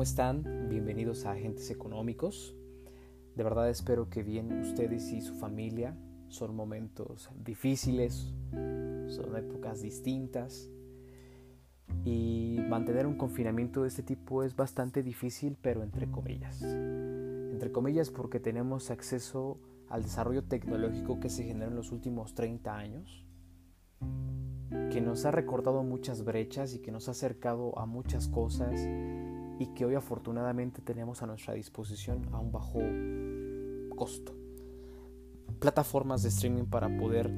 ¿cómo están? Bienvenidos a Agentes Económicos. De verdad espero que bien ustedes y su familia. Son momentos difíciles, son épocas distintas y mantener un confinamiento de este tipo es bastante difícil, pero entre comillas. Entre comillas porque tenemos acceso al desarrollo tecnológico que se generó en los últimos 30 años, que nos ha recortado muchas brechas y que nos ha acercado a muchas cosas y que hoy afortunadamente tenemos a nuestra disposición a un bajo costo. Plataformas de streaming para poder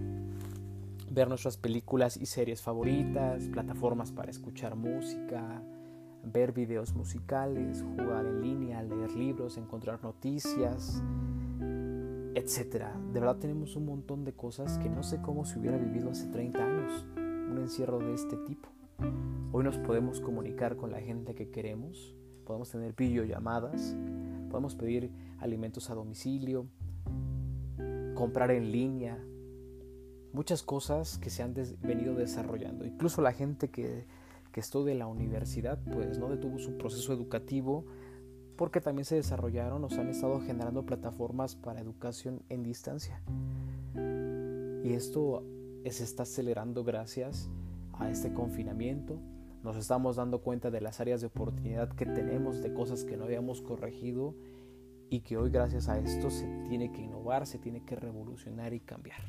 ver nuestras películas y series favoritas, plataformas para escuchar música, ver videos musicales, jugar en línea, leer libros, encontrar noticias, etc. De verdad tenemos un montón de cosas que no sé cómo se hubiera vivido hace 30 años, un encierro de este tipo. Hoy nos podemos comunicar con la gente que queremos, podemos tener videollamadas, podemos pedir alimentos a domicilio, comprar en línea, muchas cosas que se han venido desarrollando. Incluso la gente que, que en la universidad, pues no detuvo su proceso educativo porque también se desarrollaron o se han estado generando plataformas para educación en distancia. Y esto se está acelerando gracias a este confinamiento. Nos estamos dando cuenta de las áreas de oportunidad que tenemos, de cosas que no habíamos corregido y que hoy gracias a esto se tiene que innovar, se tiene que revolucionar y cambiar.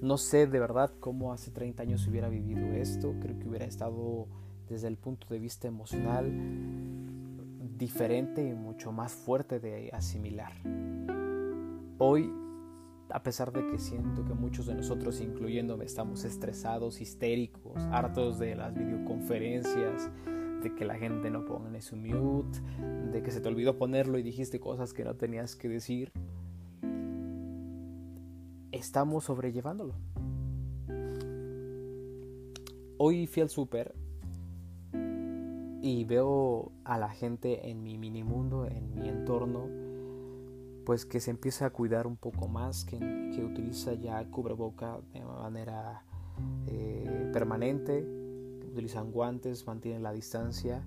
No sé de verdad cómo hace 30 años hubiera vivido esto, creo que hubiera estado desde el punto de vista emocional diferente y mucho más fuerte de asimilar. Hoy a pesar de que siento que muchos de nosotros, incluyéndome, estamos estresados, histéricos, hartos de las videoconferencias, de que la gente no ponga su mute, de que se te olvidó ponerlo y dijiste cosas que no tenías que decir, estamos sobrellevándolo. Hoy fui al súper y veo a la gente en mi mini mundo, en mi entorno, pues que se empieza a cuidar un poco más, que, utiliza ya cubreboca de manera eh, permanente, utilizan guantes, mantienen la distancia,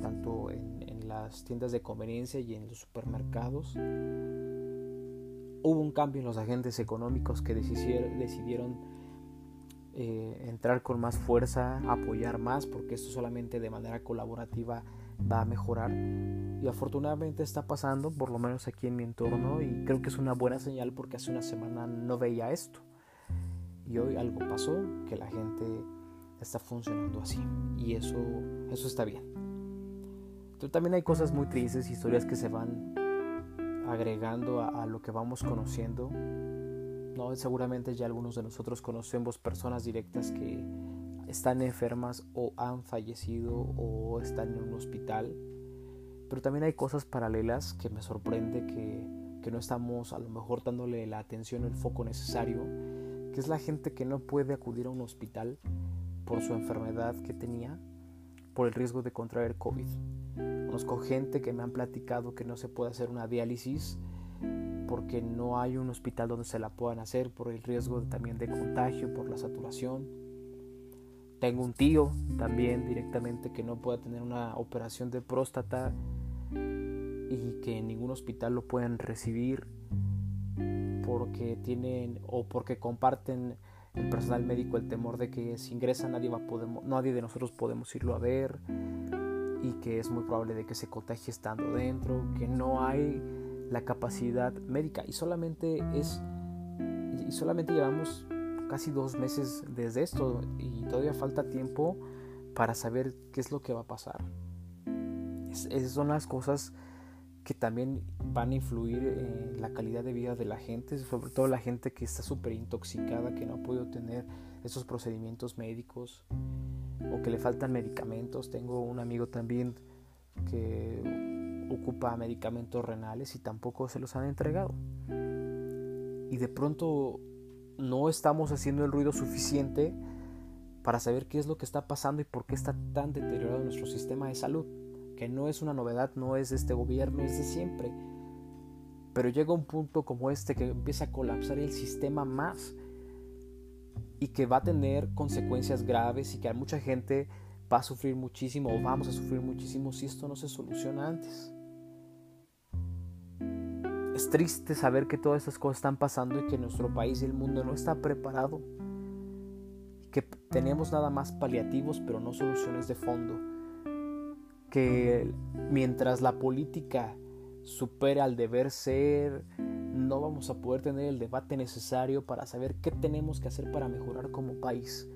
tanto en, las tiendas de conveniencia y en los supermercados. Hubo un cambio en los agentes económicos que decidieron, decidieron eh, entrar con más fuerza, apoyar más, porque esto solamente de manera colaborativa va a mejorar y afortunadamente está pasando, por lo menos aquí en mi entorno y creo que es una buena señal porque hace una semana no veía esto y hoy algo pasó que la gente está funcionando así y eso, eso está bien. Pero también hay cosas muy tristes, historias que se van agregando a, lo que vamos conociendo. No, seguramente ya algunos de nosotros conocemos personas directas que están enfermas o han fallecido o están en un hospital. Pero también hay cosas paralelas que me sorprende que, que no estamos a lo mejor dándole la atención el foco necesario, que es la gente que no puede acudir a un hospital por su enfermedad que tenía, por el riesgo de contraer COVID. Conozco gente que me han platicado que no se puede hacer una diálisis porque no hay un hospital donde se la puedan hacer por el riesgo también de contagio, por la saturación. Tengo un tío también directamente que no puede tener una operación de próstata y que en ningún hospital lo pueden recibir porque tienen o porque comparten el personal médico el temor de que si ingresa nadie va podemos, nadie de nosotros podemos irlo a ver y que es muy probable de que se contagie estando dentro, que no hay la capacidad médica y solamente es y solamente llevamos casi dos meses desde esto y todavía falta tiempo para saber qué es lo que va a pasar. esas son las cosas que también van a influir en la calidad de vida de la gente, sobre todo la gente que está súper intoxicada, que no ha podido tener esos procedimientos médicos o que le faltan medicamentos. Tengo un amigo también que ocupa medicamentos renales y tampoco se los han entregado. Y de pronto no estamos haciendo el ruido suficiente para saber qué es lo que está pasando y por qué está tan deteriorado nuestro sistema de salud, que no es una novedad, no es de este gobierno, es de siempre. Pero llega un punto como este que empieza a colapsar el sistema más y que va a tener consecuencias graves y que a mucha gente va a sufrir muchísimo o vamos a sufrir muchísimo si esto no se soluciona antes. Es triste saber que todas estas cosas están pasando y que nuestro país y el mundo no está preparado. Que tenemos nada más paliativos pero no soluciones de fondo. Que mientras la política supere al deber ser, no vamos a poder tener el debate necesario para saber qué tenemos que hacer para mejorar como país.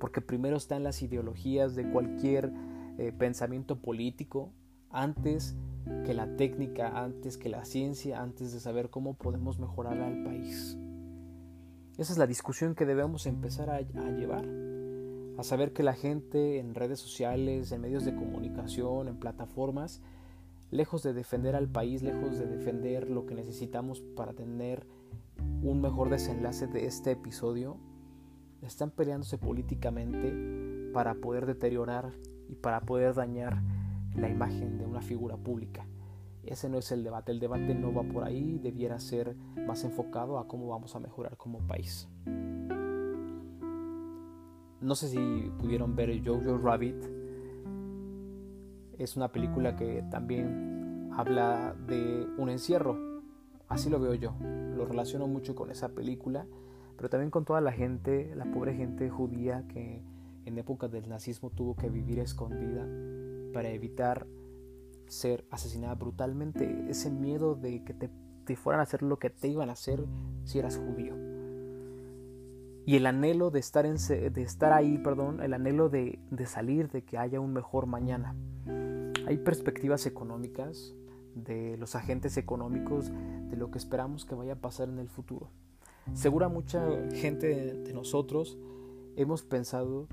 Porque primero están las ideologías de cualquier eh, pensamiento político antes que la técnica, antes que la ciencia, antes de saber cómo podemos mejorar al país. Esa es la discusión que debemos empezar a, llevar. A saber que la gente en redes sociales, en medios de comunicación, en plataformas, lejos de defender al país, lejos de defender lo que necesitamos para tener un mejor desenlace de este episodio, están peleándose políticamente para poder deteriorar y para poder dañar la imagen de una figura pública. Ese no es el debate, el debate no va por ahí, debiera ser más enfocado a cómo vamos a mejorar como país. No sé si pudieron ver Jojo Rabbit. Es una película que también habla de un encierro. Así lo veo yo. Lo relaciono mucho con esa película, pero también con toda la gente, la pobre gente judía que en época del nazismo tuvo que vivir escondida para evitar ser asesinada brutalmente, ese miedo de que te, fueran a hacer lo que te iban a hacer si eras judío. Y el anhelo de estar, de estar ahí, perdón, el anhelo de salir, de que haya un mejor mañana. Hay perspectivas económicas de los agentes económicos de lo que esperamos que vaya a pasar en el futuro. Segura mucha gente de nosotros hemos pensado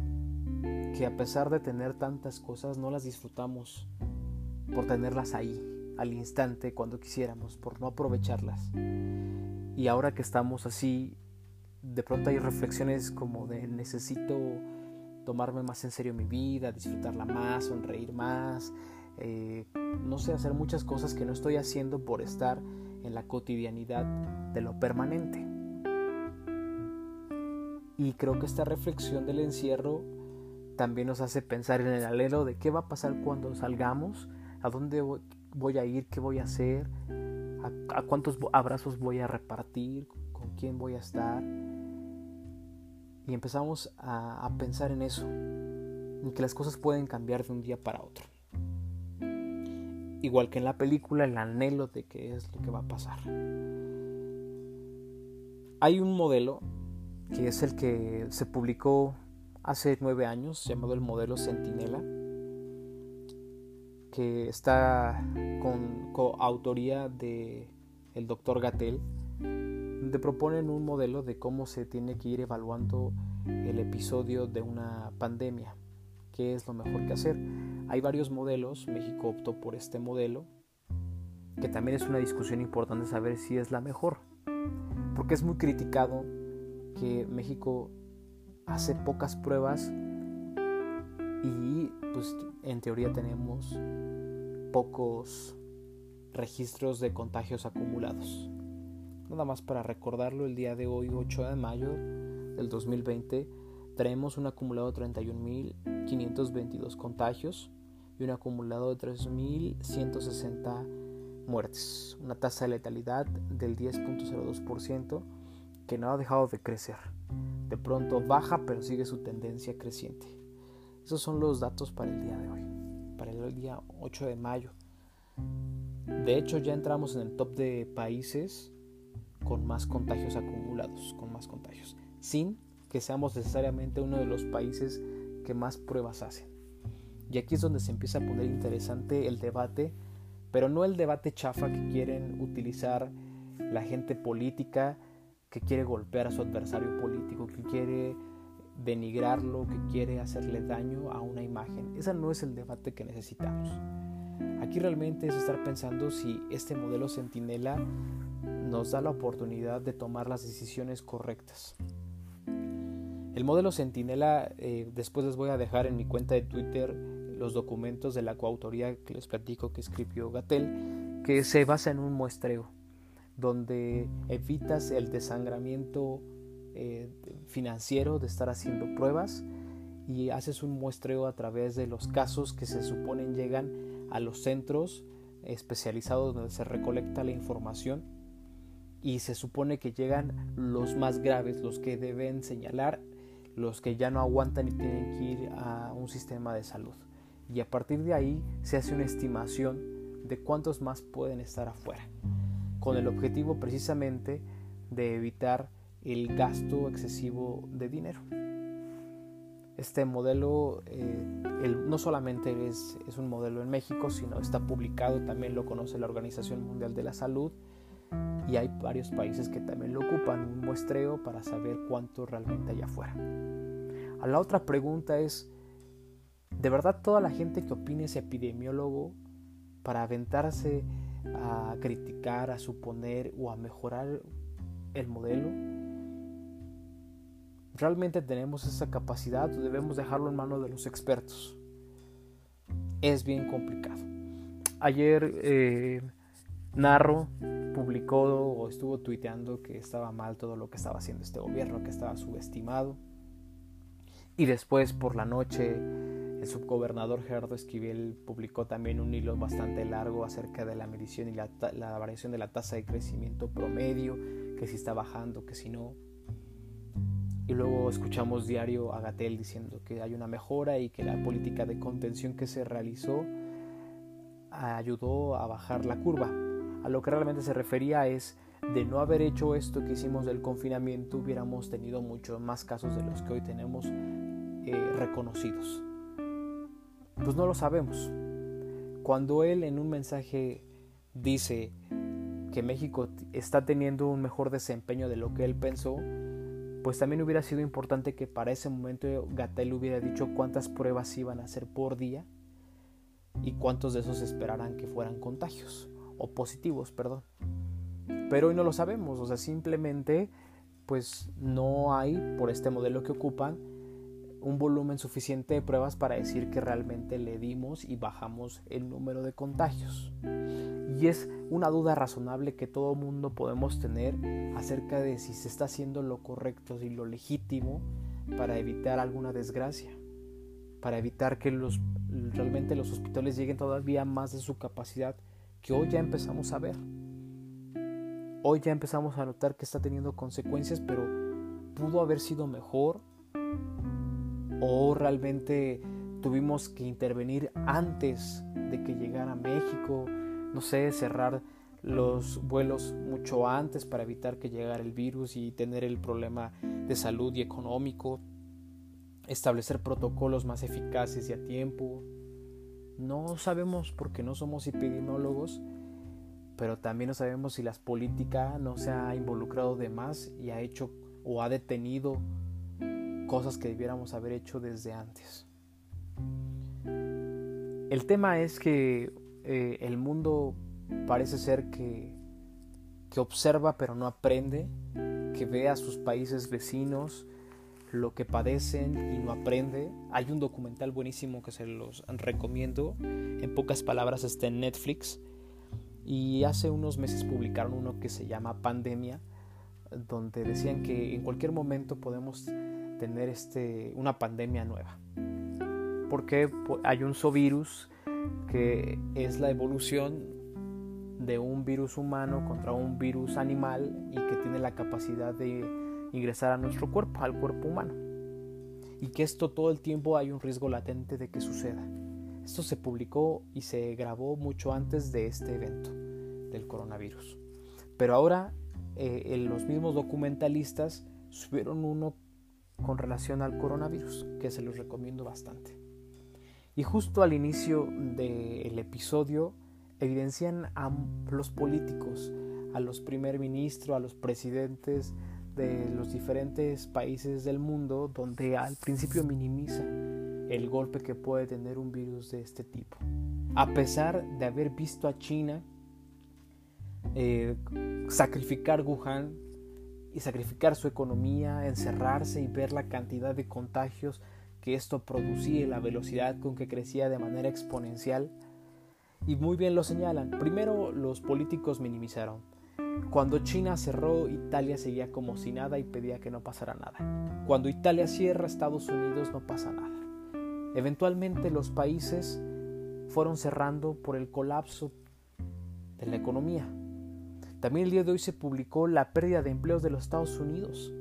que a pesar de tener tantas cosas no las disfrutamos por tenerlas ahí, al instante, cuando quisiéramos, por no aprovecharlas. Y ahora que estamos así, de pronto hay reflexiones como de necesito tomarme más en serio mi vida, disfrutarla más, sonreír más, eh, no sé, hacer muchas cosas que no estoy haciendo por estar en la cotidianidad de lo permanente. Y creo que esta reflexión del encierro también nos hace pensar en el alelo de qué va a pasar cuando salgamos, a dónde voy a ir, qué voy a hacer, a, cuántos abrazos voy a repartir, con quién voy a estar. Y empezamos a, a pensar en eso, en que las cosas pueden cambiar de un día para otro. Igual que en la película, el anhelo de qué es lo que va a pasar. Hay un modelo que es el que se publicó hace nueve años llamado el modelo Centinela, que está con coautoría de el doctor Gatel, donde proponen un modelo de cómo se tiene que ir evaluando el episodio de una pandemia, qué es lo mejor que hacer. Hay varios modelos, México optó por este modelo, que también es una discusión importante saber si es la mejor, porque es muy criticado que México hace pocas pruebas y pues en teoría tenemos pocos registros de contagios acumulados. Nada más para recordarlo, el día de hoy, 8 de mayo del 2020, tenemos un acumulado de 31.522 contagios y un acumulado de 3.160 muertes, una tasa de letalidad del 10.02% que no ha dejado de crecer. De pronto baja, pero sigue su tendencia creciente. Esos son los datos para el día de hoy, para el día 8 de mayo. De hecho, ya entramos en el top de países con más contagios acumulados, con más contagios, sin que seamos necesariamente uno de los países que más pruebas hacen. Y aquí es donde se empieza a poner interesante el debate, pero no el debate chafa que quieren utilizar la gente política que quiere golpear a su adversario político, que quiere denigrarlo, que quiere hacerle daño a una imagen. Ese no es el debate que necesitamos. Aquí realmente es estar pensando si este modelo centinela nos da la oportunidad de tomar las decisiones correctas. El modelo centinela, eh, después les voy a dejar en mi cuenta de Twitter los documentos de la coautoría que les platico que escribió Gatel, que se basa en un muestreo donde evitas el desangramiento eh, financiero de estar haciendo pruebas y haces un muestreo a través de los casos que se suponen llegan a los centros especializados donde se recolecta la información y se supone que llegan los más graves, los que deben señalar, los que ya no aguantan y tienen que ir a un sistema de salud. Y a partir de ahí se hace una estimación de cuántos más pueden estar afuera, con el objetivo precisamente de evitar el gasto excesivo de dinero. Este modelo eh, no solamente es, un modelo en México, sino está publicado, también lo conoce la Organización Mundial de la Salud y hay varios países que también lo ocupan, un muestreo para saber cuánto realmente hay afuera. A la otra pregunta es, ¿de verdad toda la gente que opine es epidemiólogo para aventarse a criticar, a suponer o a mejorar el modelo? ¿Realmente tenemos esa capacidad o debemos dejarlo en manos de los expertos? Es bien complicado. Ayer eh, Narro publicó o estuvo tuiteando que estaba mal todo lo que estaba haciendo este gobierno, que estaba subestimado. Y después por la noche el subgobernador Gerardo Esquivel publicó también un hilo bastante largo acerca de la medición y la, la variación de la tasa de crecimiento promedio, que si está bajando, que si no. Y luego escuchamos diario a Gatel diciendo que hay una mejora y que la política de contención que se realizó ayudó a bajar la curva. A lo que realmente se refería es de no haber hecho esto que hicimos del confinamiento hubiéramos tenido muchos más casos de los que hoy tenemos eh, reconocidos. Pues no lo sabemos. Cuando él en un mensaje dice que México está teniendo un mejor desempeño de lo que él pensó, pues también hubiera sido importante que para ese momento Gatel hubiera dicho cuántas pruebas iban a hacer por día y cuántos de esos esperaran que fueran contagios o positivos, perdón. Pero hoy no lo sabemos, o sea, simplemente pues no hay por este modelo que ocupan un volumen suficiente de pruebas para decir que realmente le dimos y bajamos el número de contagios. Y es una duda razonable que todo mundo podemos tener acerca de si se está haciendo lo correcto y lo legítimo para evitar alguna desgracia, para evitar que los, realmente los hospitales lleguen todavía más de su capacidad que hoy ya empezamos a ver. Hoy ya empezamos a notar que está teniendo consecuencias, pero pudo haber sido mejor o realmente tuvimos que intervenir antes de que llegara a México, no sé, cerrar los vuelos mucho antes para evitar que llegara el virus y tener el problema de salud y económico, establecer protocolos más eficaces y a tiempo. No sabemos porque no somos epidemiólogos, pero también no sabemos si la política no se ha involucrado de más y ha hecho o ha detenido cosas que debiéramos haber hecho desde antes. El tema es que eh, el mundo parece ser que, que observa pero no aprende, que ve a sus países vecinos lo que padecen y no aprende. Hay un documental buenísimo que se los recomiendo. En pocas palabras está en Netflix. Y hace unos meses publicaron uno que se llama Pandemia, donde decían que en cualquier momento podemos tener este, una pandemia nueva. Porque hay un zoovirus que es la evolución de un virus humano contra un virus animal y que tiene la capacidad de ingresar a nuestro cuerpo, al cuerpo humano. Y que esto todo el tiempo hay un riesgo latente de que suceda. Esto se publicó y se grabó mucho antes de este evento del coronavirus. Pero ahora eh, los mismos documentalistas subieron uno con relación al coronavirus, que se los recomiendo bastante. Y justo al inicio del episodio evidencian a los políticos, a los primer ministros, a los presidentes de los diferentes países del mundo, donde al principio minimiza el golpe que puede tener un virus de este tipo. A pesar de haber visto a China eh, sacrificar Wuhan y sacrificar su economía, encerrarse y ver la cantidad de contagios que esto producía y la velocidad con que crecía de manera exponencial. Y muy bien lo señalan. Primero los políticos minimizaron. Cuando China cerró, Italia seguía como si nada y pedía que no pasara nada. Cuando Italia cierra, Estados Unidos no pasa nada. Eventualmente los países fueron cerrando por el colapso de la economía. También el día de hoy se publicó la pérdida de empleos de los Estados Unidos.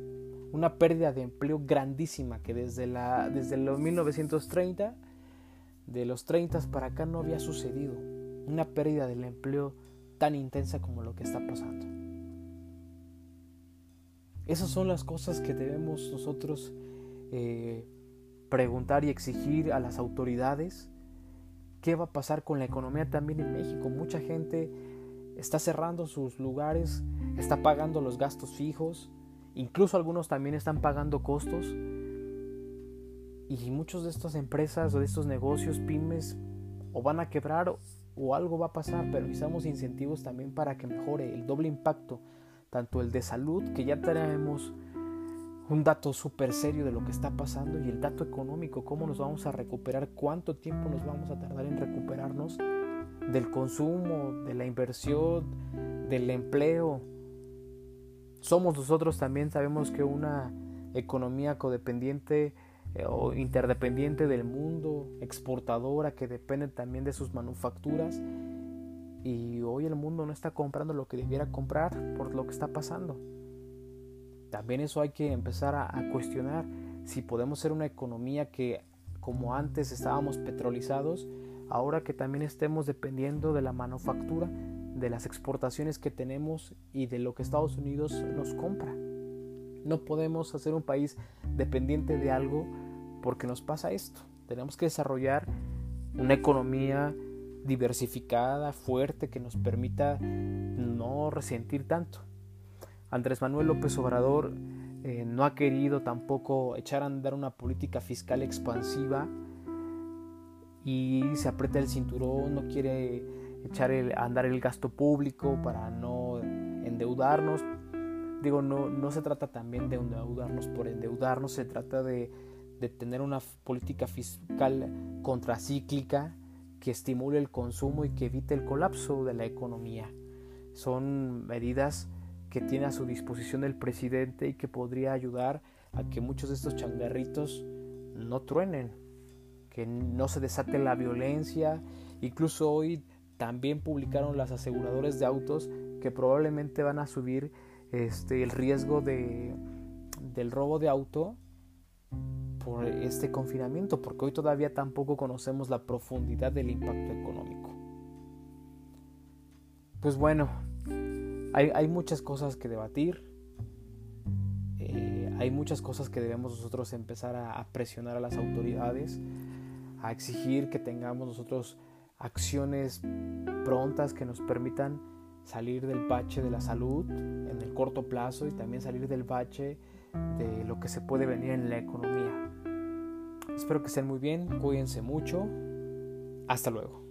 Una pérdida de empleo grandísima que desde, la, desde los 1930, de los 30 para acá no había sucedido. Una pérdida del empleo tan intensa como lo que está pasando. Esas son las cosas que debemos nosotros eh, preguntar y exigir a las autoridades. ¿Qué va a pasar con la economía también en México? Mucha gente está cerrando sus lugares, está pagando los gastos fijos, incluso algunos también están pagando costos. Y muchos de estas empresas o de estos negocios, pymes, o van a quebrar o algo va a pasar, pero necesitamos incentivos también para que mejore el doble impacto tanto el de salud, que ya tenemos un dato súper serio de lo que está pasando, y el dato económico, cómo nos vamos a recuperar, cuánto tiempo nos vamos a tardar en recuperarnos del consumo, de la inversión, del empleo. Somos nosotros también, sabemos que una economía codependiente eh, o interdependiente del mundo, exportadora, que depende también de sus manufacturas, y hoy el mundo no está comprando lo que debiera comprar por lo que está pasando. También eso hay que empezar a, cuestionar si podemos ser una economía que como antes estábamos petrolizados, ahora que también estemos dependiendo de la manufactura, de las exportaciones que tenemos y de lo que Estados Unidos nos compra. No podemos hacer un país dependiente de algo porque nos pasa esto. Tenemos que desarrollar una economía diversificada, fuerte, que nos permita no resentir tanto. Andrés Manuel López Obrador eh, no ha querido tampoco echar a andar una política fiscal expansiva y se aprieta el cinturón, no quiere echar a andar el gasto público para no endeudarnos. Digo, no, no se trata también de endeudarnos por endeudarnos, se trata de, de tener una política fiscal contracíclica que estimule el consumo y que evite el colapso de la economía. Son medidas que tiene a su disposición el presidente y que podría ayudar a que muchos de estos changarritos no truenen, que no se desate la violencia. Incluso hoy también publicaron las aseguradoras de autos que probablemente van a subir este, el riesgo de, del robo de auto por este confinamiento, porque hoy todavía tampoco conocemos la profundidad del impacto económico. Pues bueno, hay, muchas cosas que debatir, eh, hay muchas cosas que debemos nosotros empezar a, presionar a las autoridades, a exigir que tengamos nosotros acciones prontas que nos permitan salir del bache de la salud en el corto plazo y también salir del bache de lo que se puede venir en la economía. Espero que estén muy bien, cuídense mucho. Hasta luego.